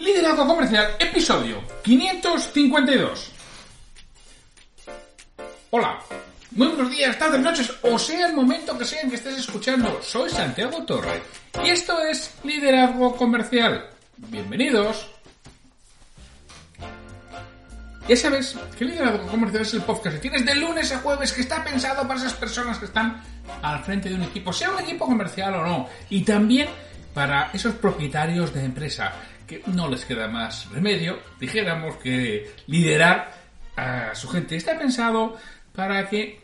Liderazgo Comercial, episodio 552. Hola, muy buenos días, tardes, noches, o sea el momento que sea en que estés escuchando. Soy Santiago Torre y esto es Liderazgo Comercial. Bienvenidos. Ya sabes que Liderazgo Comercial es el podcast que tienes de lunes a jueves que está pensado para esas personas que están al frente de un equipo, sea un equipo comercial o no, y también para esos propietarios de empresa que no les queda más remedio, dijéramos, que liderar a su gente. Está pensado para que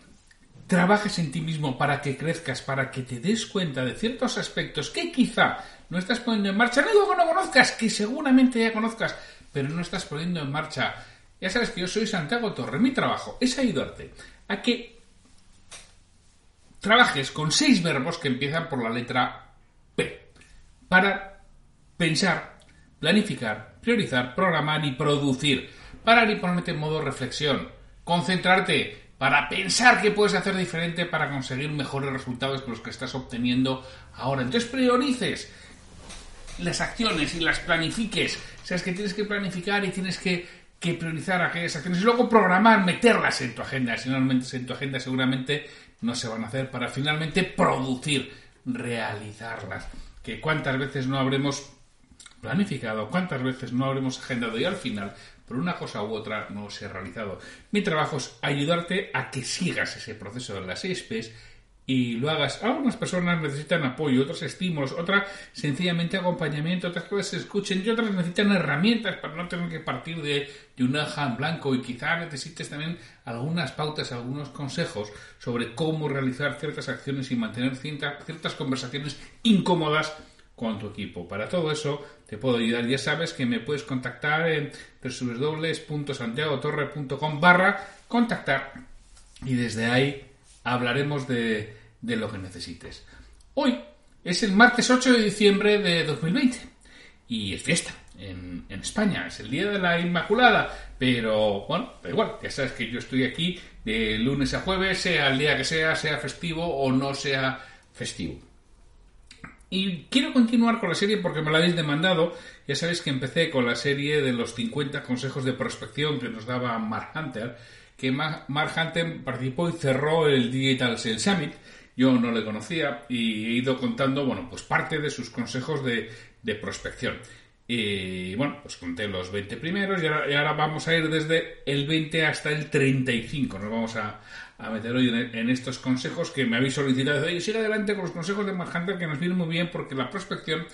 trabajes en ti mismo, para que crezcas, para que te des cuenta de ciertos aspectos que quizá no estás poniendo en marcha. No digo que no conozcas, que seguramente ya conozcas, pero no estás poniendo en marcha. Ya sabes que yo soy Santiago Torre. Mi trabajo es ayudarte a que trabajes con seis verbos que empiezan por la letra P. Para pensar, planificar, priorizar, programar y producir. Parar y ponerte en modo reflexión. Concentrarte para pensar qué puedes hacer diferente para conseguir mejores resultados que los que estás obteniendo ahora. Entonces priorices las acciones y las planifiques. Sabes que tienes que planificar y tienes que, que priorizar aquellas acciones y luego programar, meterlas en tu agenda. Si no en tu agenda seguramente no se van a hacer para finalmente producir, realizarlas. Que cuántas veces no habremos planificado, cuántas veces no habremos agendado y al final, por una cosa u otra, no se ha realizado. Mi trabajo es ayudarte a que sigas ese proceso de las 6 P's y lo hagas. Algunas personas necesitan apoyo, otros estímulos, otras sencillamente acompañamiento, otras cosas se escuchen y otras necesitan herramientas para no tener que partir de, de un hoja en blanco y quizá necesites también algunas pautas, algunos consejos sobre cómo realizar ciertas acciones y mantener ciertas conversaciones incómodas con tu equipo. Para todo eso te puedo ayudar. Ya sabes que me puedes contactar en www.santiagotorre.com barra contactar y desde ahí hablaremos de, de lo que necesites. Hoy es el martes 8 de diciembre de 2020 y es fiesta en, en, España, es el Día de la Inmaculada, pero bueno, igual, ya sabes que yo estoy aquí de lunes a jueves, sea el día que sea, sea festivo o no sea festivo. Y quiero continuar con la serie porque me la habéis demandado. Ya sabéis que empecé con la serie de los 50 consejos de prospección que nos daba Mark Hunter, que Mark Hunter participó y cerró el Digital Sales Summit. Yo no le conocía y he ido contando, bueno, pues parte de sus consejos de, de prospección. Y bueno, pues conté los 20 primeros y ahora, y ahora, vamos a ir desde el 20 hasta el 35. Nos vamos a, a meter hoy en, estos consejos que me habéis solicitado. Oye, sigue adelante con los consejos de Mark Hunter que nos vienen muy bien porque la prospección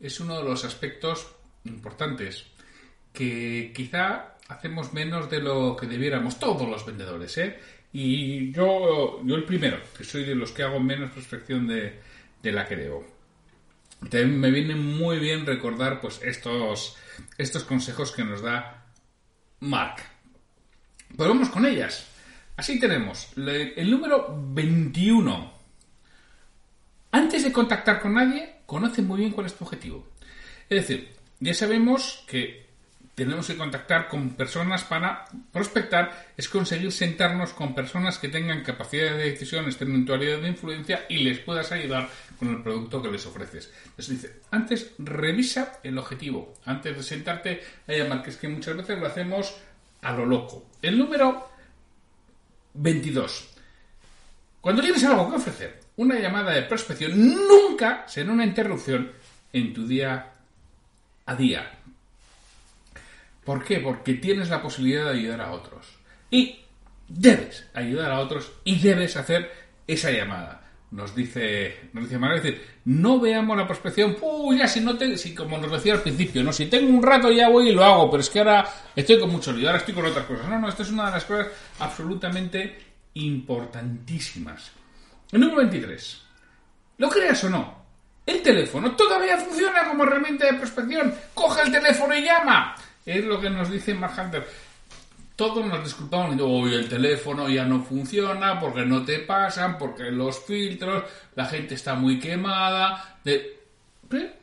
es uno de los aspectos importantes que quizá hacemos menos de lo que debiéramos todos los vendedores, ¿eh? Y yo, yo el primero, que soy de los que hago menos prospección de, de la que debo. También me viene muy bien recordar pues estos, estos consejos que nos da Mark. Pues vamos con ellas. Así tenemos el número 21. Antes de contactar con nadie, conoce muy bien cuál es tu objetivo. Es decir, ya sabemos que tenemos que contactar con personas para prospectar, es conseguir sentarnos con personas que tengan capacidad de decisión, estén en tu área de influencia y les puedas ayudar con el producto que les ofreces. Entonces dice, antes revisa el objetivo, antes de sentarte a llamar, que es que muchas veces lo hacemos a lo loco. El número 22. Cuando tienes algo que ofrecer, una llamada de prospección nunca será una interrupción en tu día a día. ¿Por qué? Porque tienes la posibilidad de ayudar a otros. Y debes ayudar a otros y debes hacer esa llamada. Nos dice, nos dice Manuel, no veamos la prospección, uy, ya si no te, si como nos decía al principio, no, si tengo un rato ya voy y lo hago, pero es que ahora estoy con mucho lío, ahora estoy con otras cosas. No, no, esto es una de las cosas absolutamente importantísimas. El número 23. Lo creas o no, El teléfono todavía funciona como herramienta de prospección. Coge el teléfono y llama. Es lo que nos dice Mark Hunter. Todos nos disculpamos diciendo, hoy el teléfono ya no funciona porque no te pasan, porque los filtros, la gente está muy quemada. De...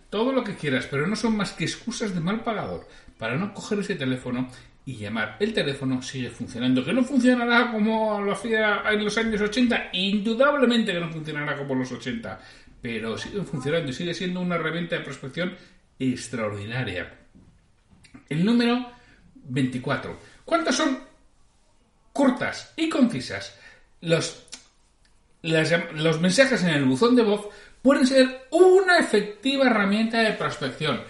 Todo lo que quieras, pero no son más que excusas de mal pagador para no coger ese teléfono y llamar. El teléfono sigue funcionando. ¿Que no funcionará como lo hacía en los años 80? Indudablemente que no funcionará como los 80. Pero sigue funcionando y sigue siendo una herramienta de prospección extraordinaria. El número 24. ¿Cuántas son cortas y concisas? Los, los mensajes en el buzón de voz pueden ser una efectiva herramienta de prospección.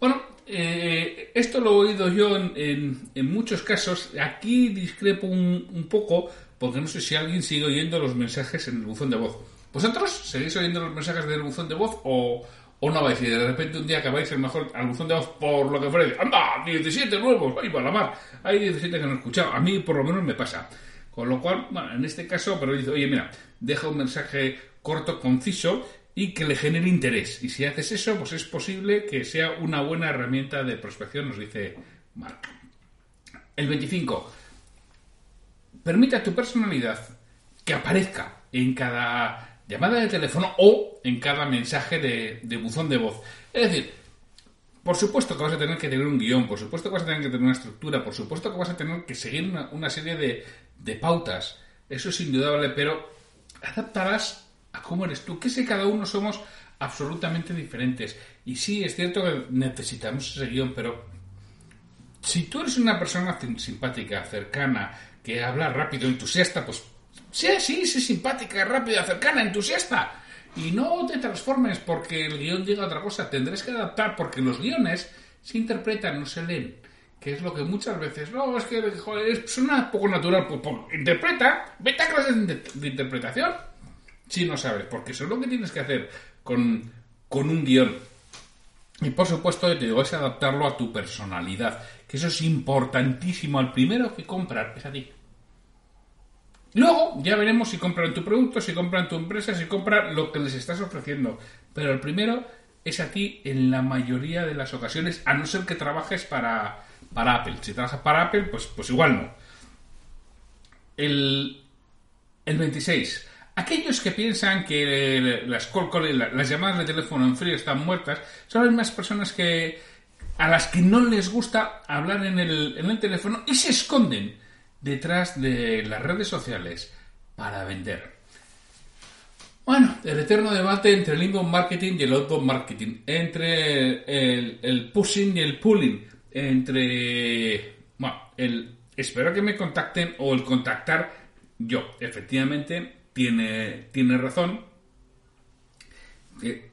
Bueno, eh, esto lo he oído yo en, muchos casos. Aquí discrepo un, poco porque no sé si alguien sigue oyendo los mensajes en el buzón de voz. ¿Vosotros seguís oyendo los mensajes del buzón de voz o, o no vais? Y de repente un día acabáis el mejor al buzón de voz por lo que fuera. ¡Anda! 17 nuevos. ¡Ay, para la mar! Hay 17 que no he escuchado. A mí por lo menos me pasa. Con lo cual, bueno, en este caso, pero dice, oye, mira, deja un mensaje corto, conciso y que le genere interés. Y si haces eso, pues es posible que sea una buena herramienta de prospección, nos dice Mark. El 25. Permite a tu personalidad que aparezca en cada llamada de teléfono o en cada mensaje de, buzón de voz. Es decir, por supuesto que vas a tener que tener un guion, por supuesto que vas a tener que tener una estructura, por supuesto que vas a tener que seguir una, serie de, de pautas. Eso es indudable, pero adaptarás cómo eres tú, que sé, cada uno somos absolutamente diferentes. Y sí, es cierto que necesitamos ese guion, pero si tú eres una persona simpática, cercana, que habla rápido, entusiasta, pues sí, sí, sí, simpática, rápida, cercana, entusiasta. Y no te transformes porque el guion diga otra cosa. Tendrás que adaptar porque los guiones se interpretan, no se leen. Que es lo que muchas veces, no, es que joder, suena poco natural. Pues, pues interpreta, vete a clases de interpretación si no sabes, porque eso es lo que tienes que hacer con, un guion. Y por supuesto, te digo, es adaptarlo a tu personalidad, que eso es importantísimo. Al primero que comprar es a ti. Luego ya veremos si compran tu producto, si compran tu empresa, si compran lo que les estás ofreciendo. Pero el primero es a ti en la mayoría de las ocasiones, a no ser que trabajes para, para Apple. Si trabajas para Apple, pues, pues igual no. El, el 26. Aquellos que piensan que las, las llamadas de teléfono en frío están muertas son las mismas personas que a las que no les gusta hablar en el, en el teléfono y se esconden detrás de las redes sociales para vender. Bueno, el eterno debate entre el inbound marketing y el outbound marketing, entre el, pushing y el pulling, entre bueno, el espero que me contacten o el contactar yo. Efectivamente, tiene, tiene razón. Que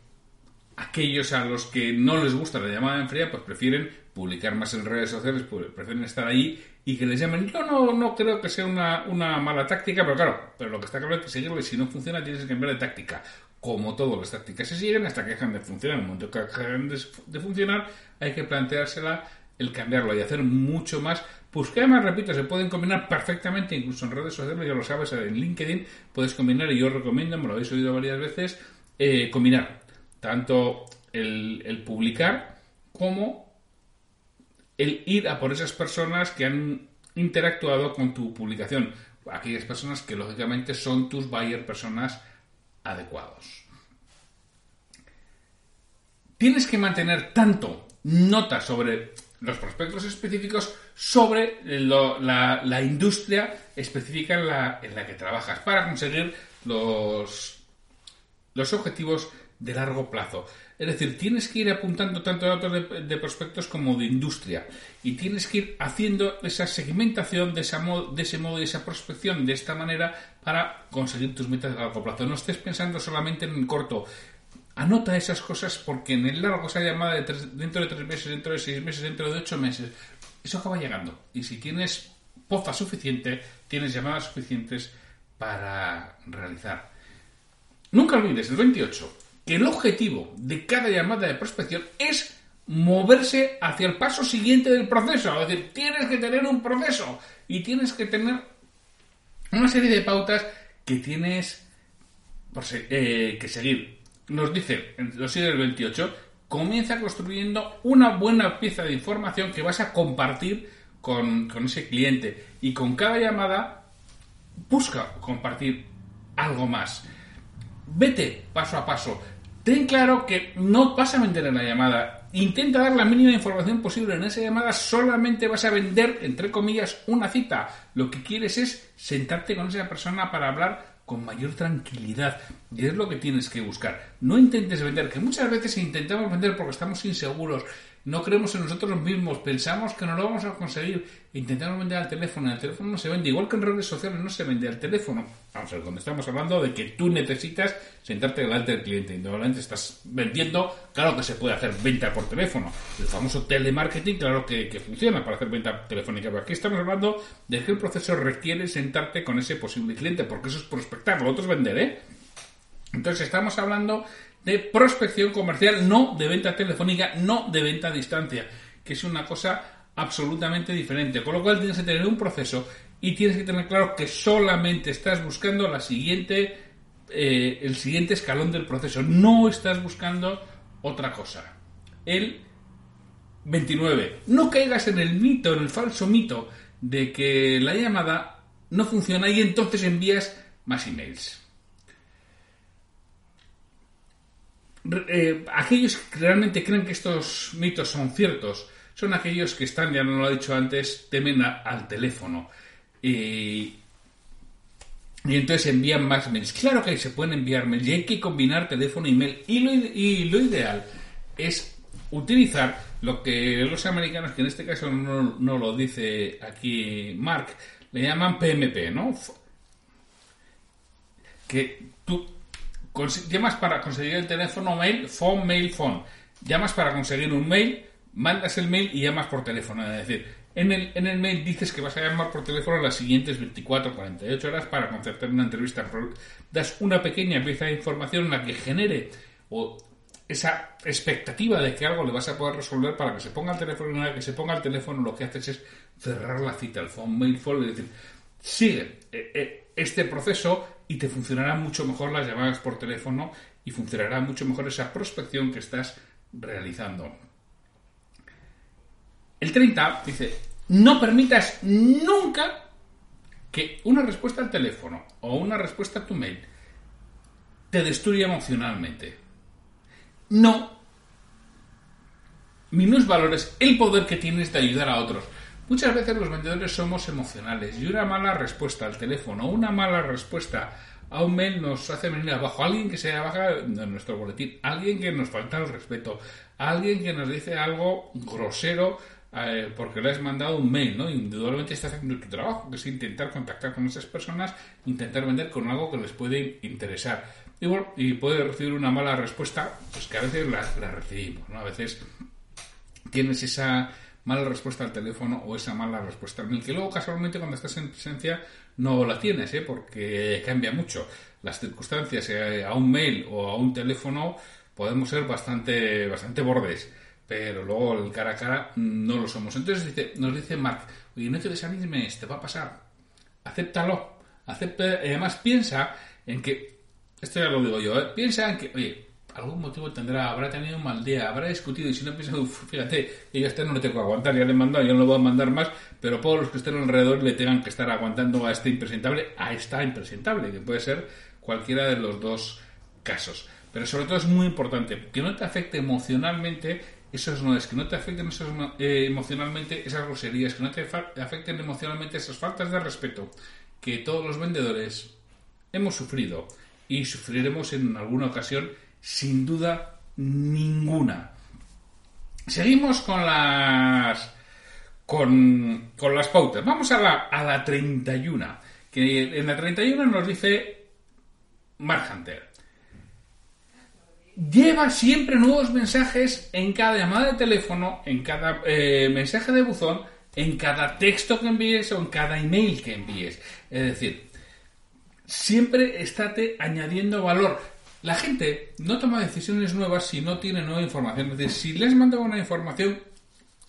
aquellos a los que no les gusta la llamada en fría, pues prefieren publicar más en redes sociales, pues prefieren estar ahí y que les llamen. Yo no, no creo que sea una, mala táctica, pero claro, pero lo que está claro es que seguirle, si no funciona, tienes que cambiar de táctica. Como todas las tácticas se siguen hasta que dejan de funcionar. En el momento que dejan de funcionar, hay que planteársela el cambiarlo y hacer mucho más pues que además, repito, se pueden combinar perfectamente, incluso en redes sociales, ya lo sabes, en LinkedIn puedes combinar, y yo recomiendo, me lo habéis oído varias veces, eh, combinar tanto el, publicar como el ir a por esas personas que han interactuado con tu publicación, aquellas personas que lógicamente son tus buyer personas adecuados. Tienes que mantener tanto notas sobre los prospectos específicos sobre la, industria específica en la, en la, que trabajas para conseguir los, los objetivos de largo plazo. Es decir, tienes que ir apuntando tanto datos de, prospectos como de industria y tienes que ir haciendo esa segmentación de, ese modo y esa prospección de esta manera para conseguir tus metas de largo plazo. No estés pensando solamente en el corto. Anota esas cosas porque en el largo, esa llamada de dentro de tres meses, dentro de seis meses, dentro de ocho meses, eso acaba llegando. Y si tienes poza suficiente, tienes llamadas suficientes para realizar. Nunca olvides, el 28, que el objetivo de cada llamada de prospección es moverse hacia el paso siguiente del proceso. Es decir, tienes que tener un proceso y tienes que tener una serie de pautas que tienes eh, que seguir. nos dice, en los siglos 28, comienza construyendo una buena pieza de información que vas a compartir con, con ese cliente. Y con cada llamada, busca compartir algo más. Vete paso a paso. Ten claro que no vas a vender en la llamada. Intenta dar la mínima información posible en esa llamada. Solamente vas a vender, entre comillas, una cita. Lo que quieres es sentarte con esa persona para hablar con mayor tranquilidad. Y es lo que tienes que buscar. No intentes vender, que muchas veces intentamos vender porque estamos inseguros, no creemos en nosotros mismos, pensamos que no lo vamos a conseguir, intentamos vender al teléfono, el teléfono no se vende, igual que en redes sociales no se vende al teléfono. Vamos a ver, cuando estamos hablando de que tú necesitas sentarte delante del cliente, indudablemente estás vendiendo, claro que se puede hacer venta por teléfono. El famoso telemarketing, claro que, que funciona para hacer venta telefónica, pero aquí estamos hablando de que el proceso requiere sentarte con ese posible cliente, porque eso es prospectar, lo otro es vender, ¿eh? Entonces estamos hablando de prospección comercial, no de venta telefónica, no de venta a distancia, que es una cosa absolutamente diferente. Con lo cual tienes que tener un proceso y tienes que tener claro que solamente estás buscando la siguiente, eh, el siguiente escalón del proceso. No estás buscando otra cosa. El 29. No caigas en el mito, en el falso mito de que la llamada no funciona y entonces envías más emails. Eh, aquellos que realmente creen que estos mitos son ciertos son aquellos que están, ya no lo he dicho antes, temen al teléfono. y entonces envían más mails. Claro que se pueden enviar mails y hay que combinar teléfono y mail. Y lo, ideal es utilizar lo que los americanos, que en este caso no, no lo dice aquí Mark, le llaman PMP, ¿no? Que tú llamas para conseguir el teléfono mail, phone, mail, phone. Llamas para conseguir un mail, mandas el mail y llamas por teléfono. Es decir, en el, en el mail dices que vas a llamar por teléfono las siguientes 24 o 48 horas para concertar una entrevista. Das una pequeña pieza de información en la que genere o esa expectativa de que algo le vas a poder resolver para que se ponga el teléfono una vez que se ponga el teléfono lo que haces es cerrar la cita, el phone, mail, phone, es decir, sigue eh, eh, este proceso y te funcionarán mucho mejor las llamadas por teléfono y funcionará mucho mejor esa prospección que estás realizando. El 30 dice, no permitas nunca que una respuesta al teléfono o una respuesta a tu mail te destruya emocionalmente. No valores el poder que tienes de ayudar a otros. Muchas veces los vendedores somos emocionales y una mala respuesta al teléfono, una mala respuesta a un mail nos hace venir abajo. Alguien que se baja de nuestro boletín, alguien que nos falta el respeto, alguien que nos dice algo grosero eh, porque le has mandado un mail, ¿no? Indudablemente estás haciendo tu trabajo, que es intentar contactar con esas personas, intentar vender con algo que les puede interesar. Y, y puede recibir una mala respuesta, pues que a veces la recibimos, ¿no? A veces tienes esa mala respuesta al teléfono o esa mala respuesta al mail, que luego casualmente cuando estás en presencia no la tienes, ¿eh? porque cambia mucho. Las circunstancias eh, a un mail o a un teléfono podemos ser bastante, bastante bordes, pero luego el cara a cara no lo somos. Entonces dice, nos dice Mark, oye, no te desanimes, te va a pasar, acéptalo, acepta, además piensa en que, esto ya lo digo yo, ¿eh? piensa en que, oye, algún motivo tendrá, habrá tenido un mal día, habrá discutido y si no piensa, fíjate, yo este no le tengo que aguantar, ya le he mandado, yo no lo voy a mandar más, pero todos los que estén alrededor le tengan que estar aguantando a este impresentable, a esta impresentable, que puede ser cualquiera de los dos casos. Pero sobre todo es muy importante que no te afecte emocionalmente esos no es, que no te afecten esos, eh, emocionalmente esas groserías, que no te afecten emocionalmente esas faltas de respeto que todos los vendedores hemos sufrido y sufriremos en alguna ocasión sin duda ninguna. Seguimos con las con, con las pautas. Vamos a la, a la 31. Que en la 31 nos dice Mark Hunter. Lleva siempre nuevos mensajes en cada llamada de teléfono, en cada eh, mensaje de buzón, en cada texto que envíes o en cada email que envíes. Es decir, siempre estate añadiendo valor. La gente no toma decisiones nuevas si no tiene nueva información. Es decir, si les mandado una información,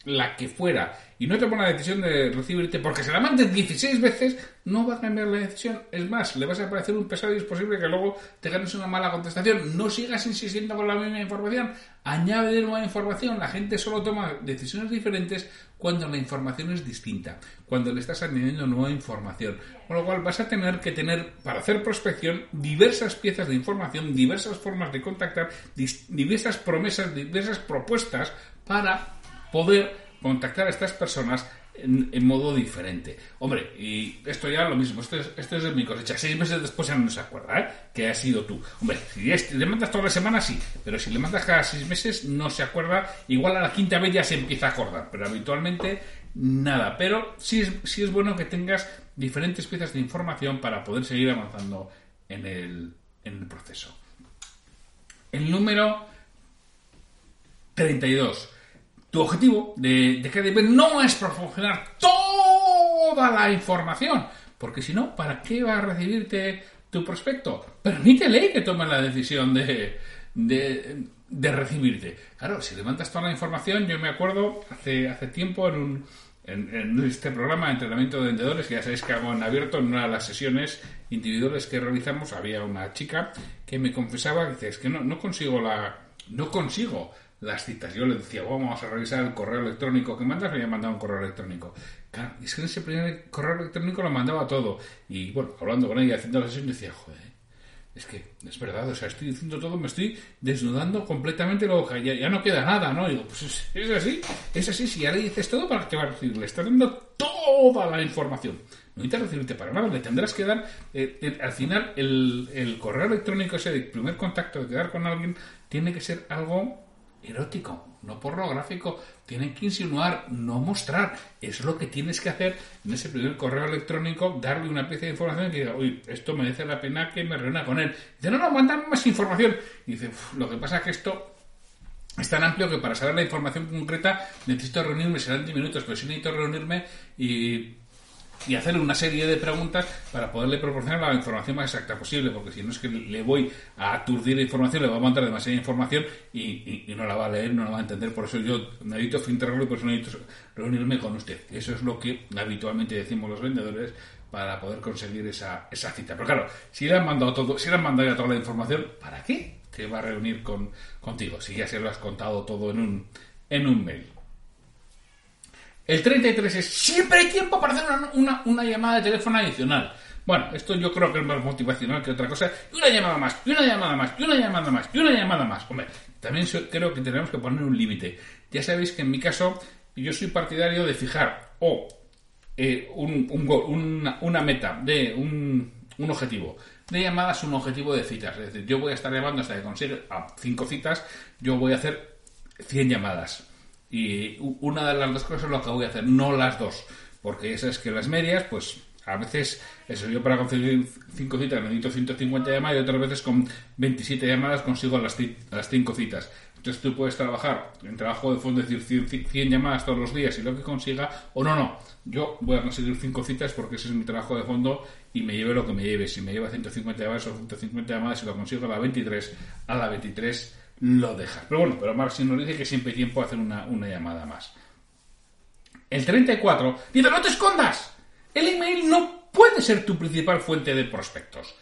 la que fuera, y no toma la decisión de recibirte porque se la mandes 16 veces, no va a cambiar la decisión. Es más, le vas a parecer un pesado y es posible que luego te ganes una mala contestación. No sigas insistiendo con la misma información, añade nueva información. La gente solo toma decisiones diferentes cuando la información es distinta, cuando le estás añadiendo nueva información. Con lo cual vas a tener que tener, para hacer prospección, diversas piezas de información, diversas formas de contactar, diversas promesas, diversas propuestas para poder contactar a estas personas en, modo diferente. Hombre, y esto ya lo mismo, esto es, de mi cosecha. Seis meses después ya no se acuerda, ¿eh? Que ha sido tú. Hombre, si le mandas toda la semana, sí, pero si le mandas cada seis meses, no se acuerda. Igual a la quinta vez ya se empieza a acordar, pero habitualmente nada. Pero sí es, sí es bueno que tengas diferentes piezas de información para poder seguir avanzando en el, en el proceso. El número 32 tu objetivo de, de no es proporcionar toda la información, porque si no, ¿para qué va a recibirte tu prospecto? Permítele que tome la decisión de, de, recibirte. Claro, si le toda la información, yo me acuerdo hace, hace tiempo en un, en, este programa de entrenamiento de vendedores, que ya sabéis que hago en abierto, en una de las sesiones individuales que realizamos, había una chica que me confesaba que es que no, no consigo la... No consigo las citas. Yo le decía, vamos a revisar el correo electrónico que mandas, me había mandado un correo electrónico. Claro, es que en ese primer correo electrónico lo mandaba todo. Y bueno, hablando con ella, haciendo la sesión, decía, joder, es que es verdad, o sea, estoy diciendo todo, me estoy desnudando completamente la hoja, ya, no queda nada, ¿no? digo, pues es, así, es así, si ya le dices todo, ¿para qué va a recibir? Le estás dando toda la información. No necesitas recibirte para nada, le tendrás que dar, eh, al final, el, el correo electrónico ese de primer contacto, de quedar con alguien, tiene que ser algo erótico, no pornográfico. Tienen que insinuar, no mostrar. Es lo que tienes que hacer en ese primer correo electrónico, darle una pieza de información que diga, uy, esto merece la pena que me reúna con él. Dice, no, no, mándame más información. Y dice, lo que pasa es que esto es tan amplio que para saber la información concreta necesito reunirme, serán 10 minutos, pero si necesito reunirme y y hacerle una serie de preguntas para poderle proporcionar la información más exacta posible, porque si no es que le voy a aturdir información, le voy a mandar demasiada información y, no la va a leer, no la va a entender. Por eso yo necesito filtrarlo y por eso necesito reunirme con usted. Eso es lo que habitualmente decimos los vendedores para poder conseguir esa, esa cita. Pero claro, si le han mandado todo, si le han mandado ya toda la información, ¿para qué te va a reunir con, contigo? Si ya se lo has contado todo en un, en un mail. El 33 es siempre hay tiempo para hacer una, llamada de teléfono adicional. Bueno, esto yo creo que es más motivacional que otra cosa. Y una llamada más, y una llamada más, y una llamada más, y una llamada más. Hombre, también creo que tenemos que poner un límite. Ya sabéis que en mi caso yo soy partidario de fijar o eh, un, una, meta de un, un objetivo de llamadas, un objetivo de citas. Es decir, yo voy a estar llamando hasta que consiga a 5 citas, yo voy a hacer 100 llamadas y una de las dos cosas es lo que voy a hacer, no las dos. Porque esas que las medias, pues a veces, eso yo para conseguir 5 citas necesito 150 llamadas y otras veces con 27 llamadas consigo las, las 5 citas. Entonces tú puedes trabajar en trabajo de fondo, decir 100, llamadas todos los días y lo que consiga, o no, no, yo voy a conseguir 5 citas porque ese es mi trabajo de fondo y me lleve lo que me lleve. Si me lleva 150 llamadas o 150 llamadas y lo consigo a la 23, a la 23 lo dejas. Pero bueno, pero Marx nos dice que siempre hay tiempo a hacer una, llamada más. El 34 dice, no te escondas. El email no puede ser tu principal fuente de prospectos.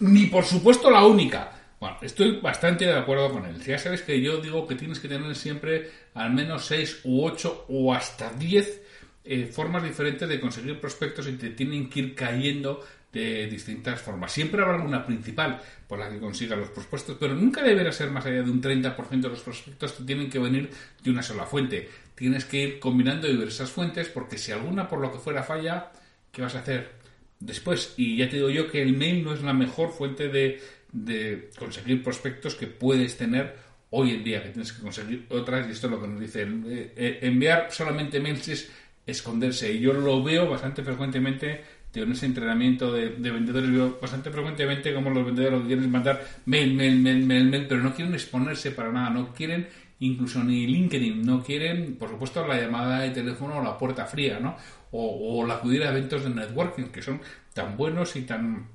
Ni por supuesto la única. Bueno, estoy bastante de acuerdo con él. Ya sabes que yo digo que tienes que tener siempre al menos 6 u 8 o hasta 10 eh, formas diferentes de conseguir prospectos y te tienen que ir cayendo de distintas formas. Siempre habrá alguna principal por la que consiga los prospectos, pero nunca deberá ser más allá de un 30% de los prospectos que tienen que venir de una sola fuente. Tienes que ir combinando diversas fuentes porque si alguna por lo que fuera falla, ¿qué vas a hacer después? Y ya te digo yo que el mail no es la mejor fuente de, de conseguir prospectos que puedes tener hoy en día, que tienes que conseguir otras, y esto es lo que nos dice, eh, eh, enviar solamente mails es esconderse, y yo lo veo bastante frecuentemente en ese entrenamiento de, vendedores veo bastante frecuentemente como los vendedores lo que quieren es mandar mail, mail, mail, mail, mail, pero no quieren exponerse para nada, no quieren incluso ni LinkedIn, no quieren, por supuesto, la llamada de teléfono o la puerta fría, ¿no? O, o la acudir a eventos de networking que son tan buenos y tan,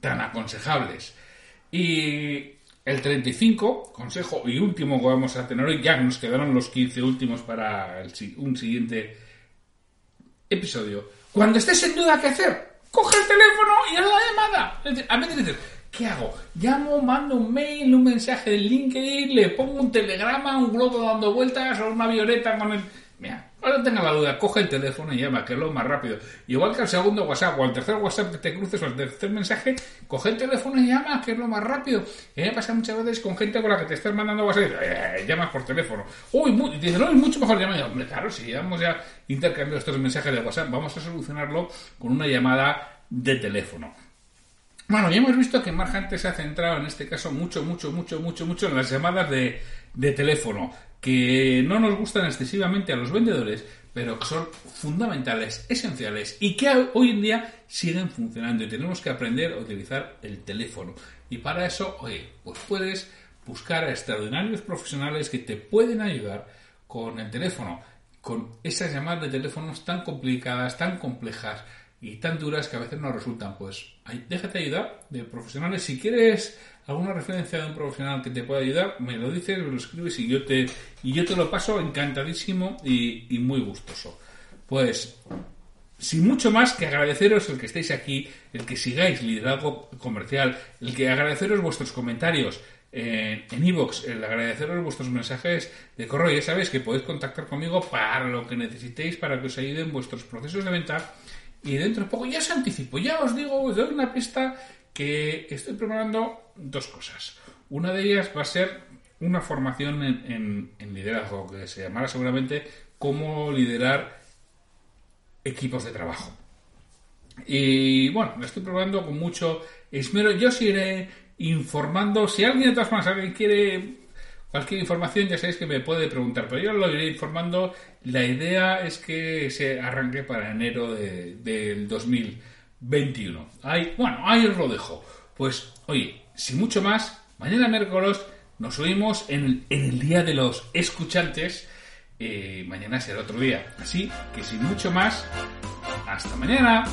tan aconsejables. Y el 35, consejo y último que vamos a tener hoy, ya nos quedaron los 15 últimos para un siguiente episodio. Cuando estés en duda qué hacer, coge el teléfono y haz la llamada. A veces dices, ¿qué hago? Llamo, mando un mail, un mensaje de LinkedIn, le pongo un telegrama, un globo dando vueltas o una violeta con el... Mira, Ahora tenga la duda, coge el teléfono y llama, que es lo más rápido. Igual que al segundo WhatsApp o al tercer WhatsApp que te cruces o al tercer mensaje, coge el teléfono y llama, que es lo más rápido. Y me pasa muchas veces con gente con la que te estás mandando WhatsApp y eh, llamas por teléfono. Uy, muy, dice, no, es mucho mejor llamar. Hombre, claro, si llevamos ya intercambiado estos mensajes de WhatsApp, vamos a solucionarlo con una llamada de teléfono. Bueno, ya hemos visto que Mark se ha centrado en este caso mucho, mucho, mucho, mucho, mucho en las llamadas de, de teléfono que no nos gustan excesivamente a los vendedores, pero que son fundamentales, esenciales y que hoy en día siguen funcionando y tenemos que aprender a utilizar el teléfono. Y para eso, oye, pues puedes buscar a extraordinarios profesionales que te pueden ayudar con el teléfono, con esas llamadas de teléfonos tan complicadas, tan complejas y tan duras que a veces no resultan. Pues déjate ayudar de profesionales. Si quieres alguna referencia de un profesional que te pueda ayudar, me lo dices, me lo escribes y yo te, y yo te lo paso encantadísimo y, muy gustoso. Pues, sin mucho más que agradeceros el que estéis aquí, el que sigáis liderazgo comercial, el que agradeceros vuestros comentarios en iVoox, el agradeceros vuestros mensajes de correo. Ya sabéis que podéis contactar conmigo para lo que necesitéis, para que os ayuden vuestros procesos de venta. Y dentro de poco ya os anticipo, ya os digo, os doy una pista que estoy preparando dos cosas. Una de ellas va a ser una formación en, liderazgo, que se llamará seguramente cómo liderar equipos de trabajo. Y bueno, lo estoy probando con mucho esmero. Yo os iré informando. Si alguien de todas formas alguien quiere cualquier información, ya sabéis que me puede preguntar, pero yo lo iré informando. La idea es que se arranque para enero de, del 2021. Ahí, bueno, ahí os lo dejo. Pues, oye, sin mucho más, mañana miércoles nos oímos en, el Día de los Escuchantes. Eh, mañana será otro día. Así que sin mucho más, hasta mañana.